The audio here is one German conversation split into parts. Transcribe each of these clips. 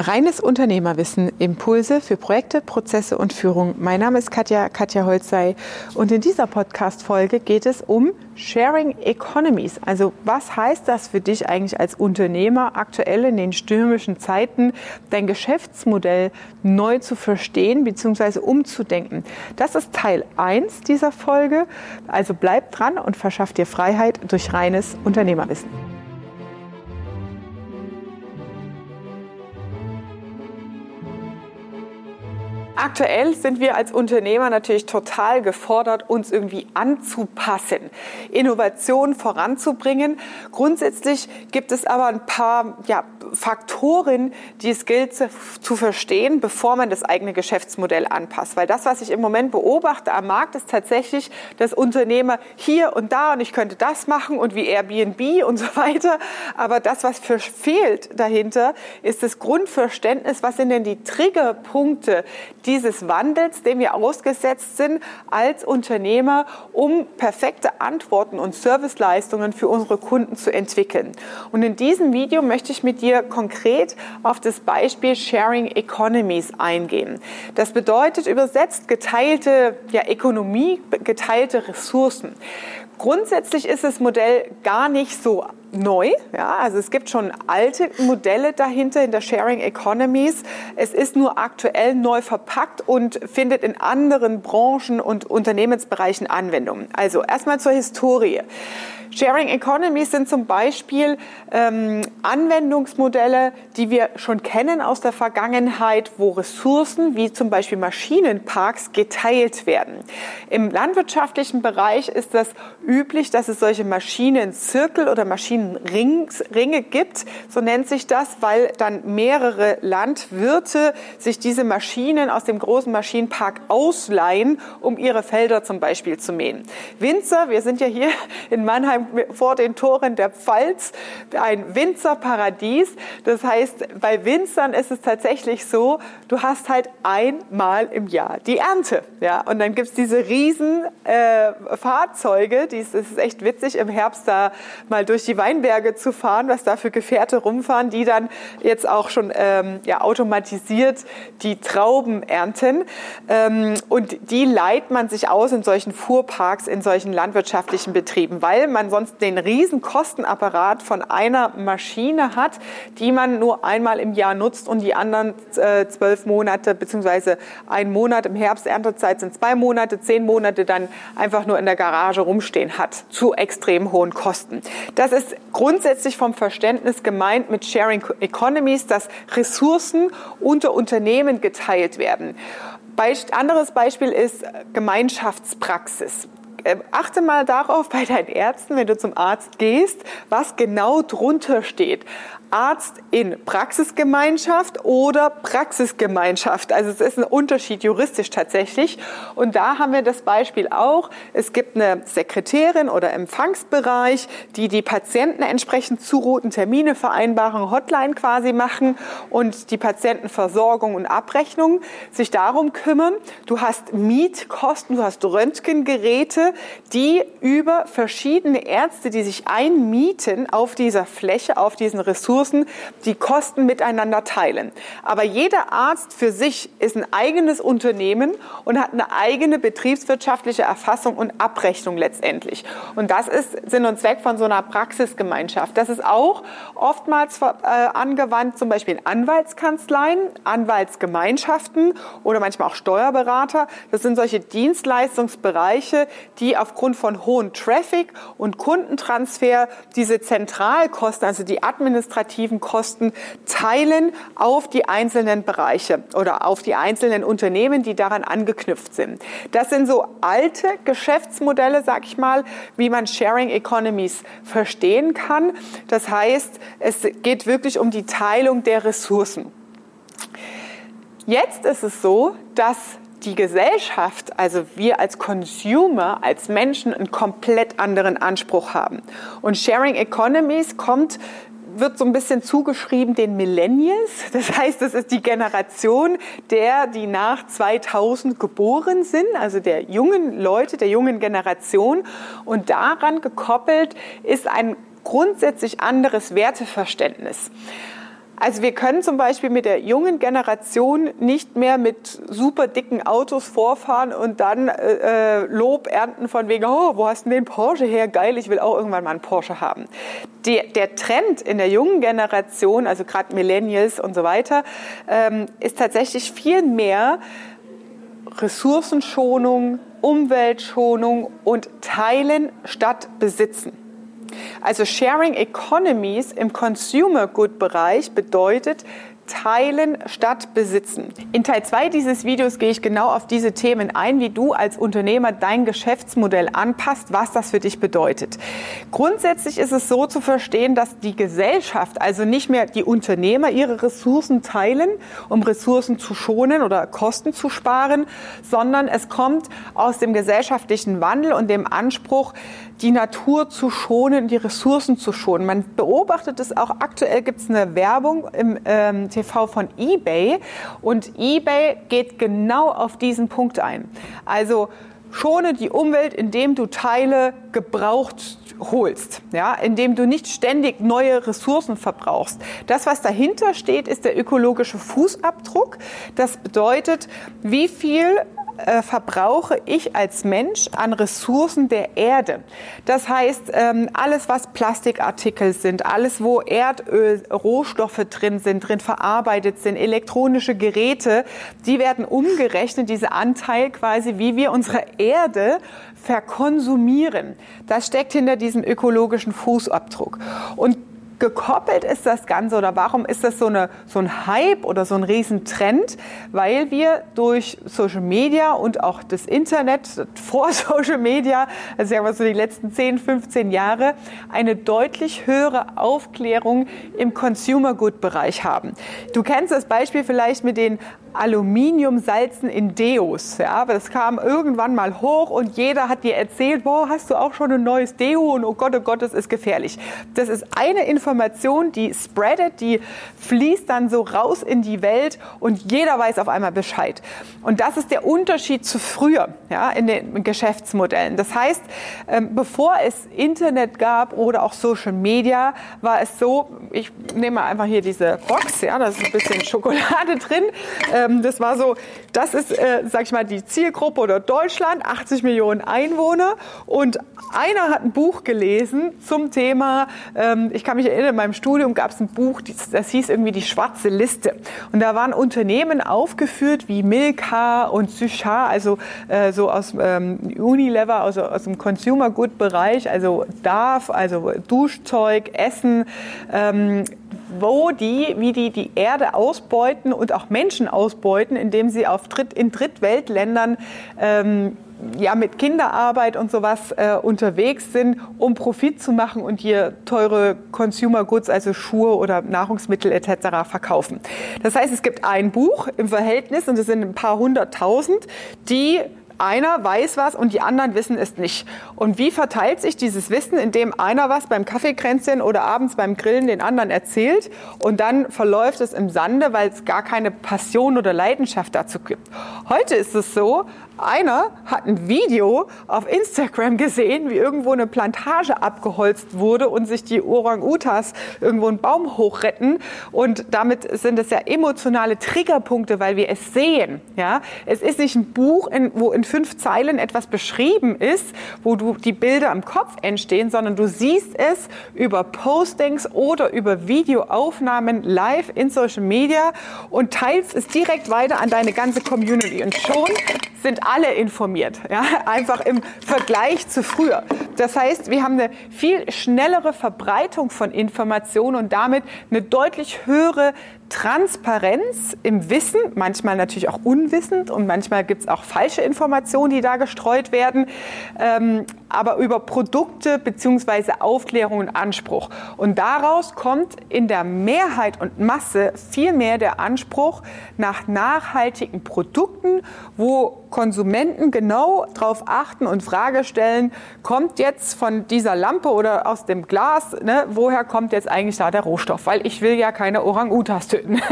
Reines Unternehmerwissen, Impulse für Projekte, Prozesse und Führung. Mein Name ist Katja, Katja Holzei und in dieser Podcast-Folge geht es um Sharing Economies. Also was heißt das für dich eigentlich als Unternehmer aktuell in den stürmischen Zeiten, dein Geschäftsmodell neu zu verstehen bzw. umzudenken? Das ist Teil 1 dieser Folge. Also bleib dran und verschaff dir Freiheit durch reines Unternehmerwissen. Aktuell sind wir als Unternehmer natürlich total gefordert, uns irgendwie anzupassen, Innovation voranzubringen. Grundsätzlich gibt es aber ein paar ja, Faktoren, die es gilt zu verstehen, bevor man das eigene Geschäftsmodell anpasst. Weil das, was ich im Moment beobachte am Markt, ist tatsächlich, dass Unternehmer hier und da und ich könnte das machen und wie Airbnb und so weiter. Aber das, was fehlt dahinter, ist das Grundverständnis, was sind denn die Triggerpunkte, dieses Wandels, dem wir ausgesetzt sind als Unternehmer, um perfekte Antworten und Serviceleistungen für unsere Kunden zu entwickeln. Und in diesem Video möchte ich mit dir konkret auf das Beispiel Sharing Economies eingehen. Das bedeutet übersetzt geteilte ja, Ökonomie, geteilte Ressourcen. Grundsätzlich ist das Modell gar nicht so neu. Ja, also es gibt schon alte Modelle dahinter in der Sharing Economies. Es ist nur aktuell neu verpackt und findet in anderen Branchen und Unternehmensbereichen Anwendung. Also erstmal zur Historie. Sharing Economies sind zum Beispiel ähm, Anwendungsmodelle, die wir schon kennen aus der Vergangenheit, wo Ressourcen wie zum Beispiel Maschinenparks geteilt werden. Im landwirtschaftlichen Bereich ist das üblich, dass es solche Maschinenzirkel oder Maschinenringe gibt, so nennt sich das, weil dann mehrere Landwirte sich diese Maschinen aus dem großen Maschinenpark ausleihen, um ihre Felder zum Beispiel zu mähen. Winzer, wir sind ja hier in Mannheim vor den Toren der Pfalz, ein Winzerparadies. Das heißt, bei Winzern ist es tatsächlich so, du hast halt einmal im Jahr die Ernte. Ja? Und dann gibt es diese riesen äh, Fahrzeuge, ist echt witzig, im Herbst da mal durch die Weinberge zu fahren, was da für Gefährte rumfahren, die dann jetzt auch schon ähm, ja, automatisiert die Trauben ernten. Ähm, und die leiht man sich aus in solchen Fuhrparks, in solchen landwirtschaftlichen Betrieben, weil man sonst den riesen Kostenapparat von einer Maschine hat, die man nur einmal im Jahr nutzt und die anderen äh, zwölf Monate beziehungsweise ein Monat im Herbst Erntezeit sind zwei Monate, zehn Monate dann einfach nur in der Garage rumstehen hat zu extrem hohen Kosten. Das ist grundsätzlich vom Verständnis gemeint mit Sharing Economies, dass Ressourcen unter Unternehmen geteilt werden. Anderes Beispiel ist Gemeinschaftspraxis. Äh, achte mal darauf bei deinen Ärzten, wenn du zum Arzt gehst, was genau drunter steht. Arzt in Praxisgemeinschaft oder Praxisgemeinschaft. Also es ist ein Unterschied juristisch tatsächlich. Und da haben wir das Beispiel auch. Es gibt eine Sekretärin oder Empfangsbereich, die die Patienten entsprechend zuruten, Termine vereinbaren, Hotline quasi machen und die Patientenversorgung und Abrechnung sich darum kümmern. Du hast Mietkosten, du hast Röntgengeräte, die über verschiedene Ärzte, die sich einmieten auf dieser Fläche, auf diesen Ressourcen, die Kosten miteinander teilen. Aber jeder Arzt für sich ist ein eigenes Unternehmen und hat eine eigene betriebswirtschaftliche Erfassung und Abrechnung letztendlich. Und das ist Sinn und Zweck von so einer Praxisgemeinschaft. Das ist auch oftmals äh, angewandt, zum Beispiel in Anwaltskanzleien, Anwaltsgemeinschaften oder manchmal auch Steuerberater. Das sind solche Dienstleistungsbereiche, die aufgrund von hohem Traffic und Kundentransfer diese Zentralkosten, also die administrativen Kosten teilen auf die einzelnen Bereiche oder auf die einzelnen Unternehmen, die daran angeknüpft sind. Das sind so alte Geschäftsmodelle, sag ich mal, wie man Sharing Economies verstehen kann. Das heißt, es geht wirklich um die Teilung der Ressourcen. Jetzt ist es so, dass die Gesellschaft, also wir als Consumer, als Menschen einen komplett anderen Anspruch haben. Und Sharing Economies kommt wird so ein bisschen zugeschrieben den Millennials. Das heißt, es ist die Generation der, die nach 2000 geboren sind, also der jungen Leute, der jungen Generation. Und daran gekoppelt ist ein grundsätzlich anderes Werteverständnis. Also wir können zum Beispiel mit der jungen Generation nicht mehr mit super dicken Autos vorfahren und dann äh, äh, Lob ernten von wegen, oh, wo hast du den Porsche her? Geil, ich will auch irgendwann mal einen Porsche haben. Die, der Trend in der jungen Generation, also gerade Millennials und so weiter, ähm, ist tatsächlich viel mehr Ressourcenschonung, Umweltschonung und Teilen statt Besitzen. Also Sharing Economies im Consumer Good Bereich bedeutet, teilen statt besitzen. In Teil 2 dieses Videos gehe ich genau auf diese Themen ein, wie du als Unternehmer dein Geschäftsmodell anpasst, was das für dich bedeutet. Grundsätzlich ist es so zu verstehen, dass die Gesellschaft, also nicht mehr die Unternehmer, ihre Ressourcen teilen, um Ressourcen zu schonen oder Kosten zu sparen, sondern es kommt aus dem gesellschaftlichen Wandel und dem Anspruch, die Natur zu schonen, die Ressourcen zu schonen. Man beobachtet es auch aktuell, gibt es eine Werbung im ähm, TV von eBay und eBay geht genau auf diesen Punkt ein. Also schone die Umwelt, indem du Teile gebraucht holst, ja, indem du nicht ständig neue Ressourcen verbrauchst. Das, was dahinter steht, ist der ökologische Fußabdruck. Das bedeutet, wie viel äh, verbrauche ich als Mensch an Ressourcen der Erde. Das heißt, ähm, alles, was Plastikartikel sind, alles, wo Erdöl, Rohstoffe drin sind, drin verarbeitet sind, elektronische Geräte, die werden umgerechnet, diese Anteil quasi, wie wir unsere Erde verkonsumieren. Das steckt hinter diesem ökologischen Fußabdruck. Und gekoppelt ist das Ganze oder warum ist das so, eine, so ein Hype oder so ein Riesentrend? Weil wir durch Social Media und auch das Internet vor Social Media, also ja was so die letzten 10, 15 Jahre, eine deutlich höhere Aufklärung im Consumer Good Bereich haben. Du kennst das Beispiel vielleicht mit den Aluminiumsalzen in Deos. Ja, das kam irgendwann mal hoch und jeder hat dir erzählt, boah, hast du auch schon ein neues Deo und oh Gott, oh Gott, das ist gefährlich. Das ist eine Information, die spreadet, die fließt dann so raus in die Welt und jeder weiß auf einmal Bescheid. Und das ist der Unterschied zu früher ja, in den Geschäftsmodellen. Das heißt, ähm, bevor es Internet gab oder auch Social Media, war es so, ich nehme einfach hier diese Box, ja, da ist ein bisschen Schokolade drin. Ähm, das war so, das ist, äh, sag ich mal, die Zielgruppe oder Deutschland, 80 Millionen Einwohner. Und einer hat ein Buch gelesen zum Thema, ähm, ich kann mich erinnern, in meinem Studium gab es ein Buch, das hieß irgendwie die schwarze Liste. Und da waren Unternehmen aufgeführt wie Milka und Suchar, also äh, so aus ähm, Unilever, also aus dem Consumer Good Bereich, also Darf, also Duschzeug, Essen, ähm, wo die, wie die die Erde ausbeuten und auch Menschen ausbeuten, indem sie auf Dritt, in Drittweltländern ähm, ja, mit Kinderarbeit und sowas äh, unterwegs sind, um Profit zu machen und hier teure Consumer Goods, also Schuhe oder Nahrungsmittel etc. verkaufen. Das heißt, es gibt ein Buch im Verhältnis und es sind ein paar hunderttausend, die einer weiß was und die anderen wissen es nicht. Und wie verteilt sich dieses Wissen, indem einer was beim Kaffeekränzchen oder abends beim Grillen den anderen erzählt und dann verläuft es im Sande, weil es gar keine Passion oder Leidenschaft dazu gibt. Heute ist es so, einer hat ein Video auf Instagram gesehen, wie irgendwo eine Plantage abgeholzt wurde und sich die Orang-Utas irgendwo einen Baum hochretten. Und damit sind es ja emotionale Triggerpunkte, weil wir es sehen. Ja? Es ist nicht ein Buch, in, wo in fünf Zeilen etwas beschrieben ist, wo du die Bilder im Kopf entstehen, sondern du siehst es über Postings oder über Videoaufnahmen live in Social Media und teilst es direkt weiter an deine ganze Community. Und schon sind alle informiert, ja? einfach im Vergleich zu früher. Das heißt, wir haben eine viel schnellere Verbreitung von Informationen und damit eine deutlich höhere Transparenz im Wissen, manchmal natürlich auch unwissend und manchmal gibt es auch falsche Informationen, die da gestreut werden, ähm, aber über Produkte bzw. Aufklärung und Anspruch. Und daraus kommt in der Mehrheit und Masse viel mehr der Anspruch nach nachhaltigen Produkten, wo Konsumenten genau darauf achten und Frage stellen, kommt jetzt von dieser Lampe oder aus dem Glas, ne, woher kommt jetzt eigentlich da der Rohstoff? Weil ich will ja keine Orang-Utas töten.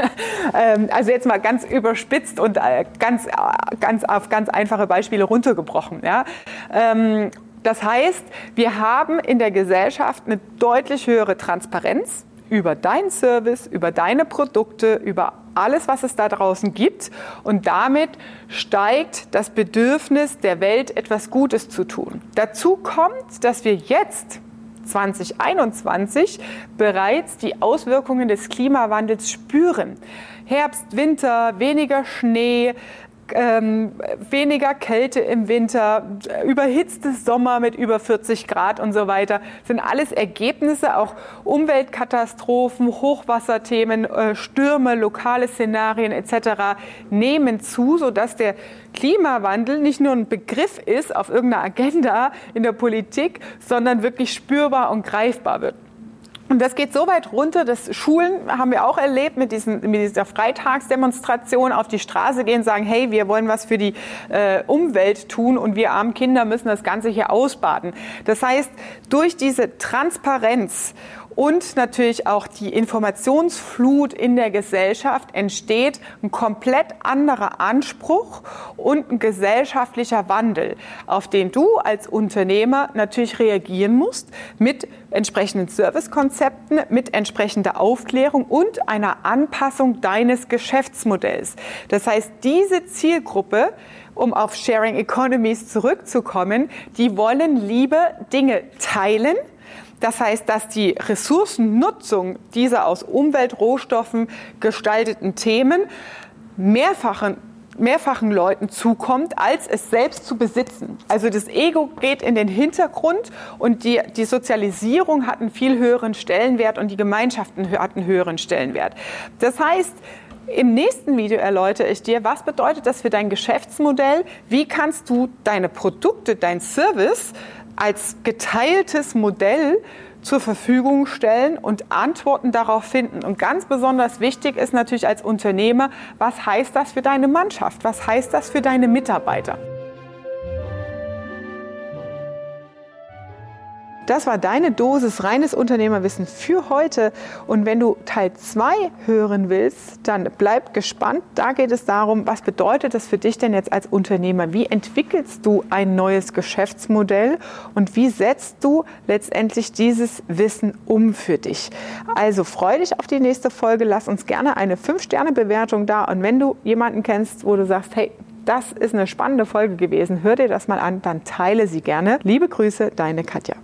Ähm, also jetzt mal ganz überspitzt und äh, ganz, äh, ganz auf ganz einfache Beispiele runtergebrochen. Ähm, das heißt, wir haben in der Gesellschaft eine deutlich höhere Transparenz über deinen Service, über deine Produkte, über alles, was es da draußen gibt. Und damit steigt das Bedürfnis der Welt, etwas Gutes zu tun. Dazu kommt, dass wir jetzt 2021 bereits die Auswirkungen des Klimawandels spüren. Herbst, Winter, weniger Schnee, ähm, weniger Kälte im Winter, überhitzte Sommer mit über 40 Grad und so weiter, sind alles Ergebnisse, auch Umweltkatastrophen, Hochwasserthemen, äh, Stürme, lokale Szenarien etc. nehmen zu, sodass der Klimawandel nicht nur ein Begriff ist auf irgendeiner Agenda in der Politik, sondern wirklich spürbar und greifbar wird. Und das geht so weit runter, dass Schulen, haben wir auch erlebt, mit, diesen, mit dieser Freitagsdemonstration auf die Straße gehen, sagen, hey, wir wollen was für die äh, Umwelt tun und wir armen Kinder müssen das Ganze hier ausbaden. Das heißt, durch diese Transparenz und natürlich auch die Informationsflut in der Gesellschaft entsteht ein komplett anderer Anspruch und ein gesellschaftlicher Wandel, auf den du als Unternehmer natürlich reagieren musst mit entsprechenden Servicekonzepten, mit entsprechender Aufklärung und einer Anpassung deines Geschäftsmodells. Das heißt, diese Zielgruppe um auf Sharing Economies zurückzukommen, die wollen lieber Dinge teilen, das heißt, dass die Ressourcennutzung dieser aus Umweltrohstoffen gestalteten Themen mehrfachen mehrfachen Leuten zukommt, als es selbst zu besitzen. Also das Ego geht in den Hintergrund und die, die Sozialisierung hat einen viel höheren Stellenwert und die Gemeinschaften hat einen höheren Stellenwert. Das heißt, im nächsten Video erläutere ich dir, was bedeutet das für dein Geschäftsmodell? Wie kannst du deine Produkte, dein Service als geteiltes Modell zur Verfügung stellen und Antworten darauf finden. Und ganz besonders wichtig ist natürlich als Unternehmer, was heißt das für deine Mannschaft? Was heißt das für deine Mitarbeiter? Das war deine Dosis reines Unternehmerwissen für heute. Und wenn du Teil 2 hören willst, dann bleib gespannt. Da geht es darum, was bedeutet das für dich denn jetzt als Unternehmer? Wie entwickelst du ein neues Geschäftsmodell und wie setzt du letztendlich dieses Wissen um für dich? Also freu dich auf die nächste Folge. Lass uns gerne eine 5-Sterne-Bewertung da. Und wenn du jemanden kennst, wo du sagst, hey, das ist eine spannende Folge gewesen, hör dir das mal an, dann teile sie gerne. Liebe Grüße, deine Katja.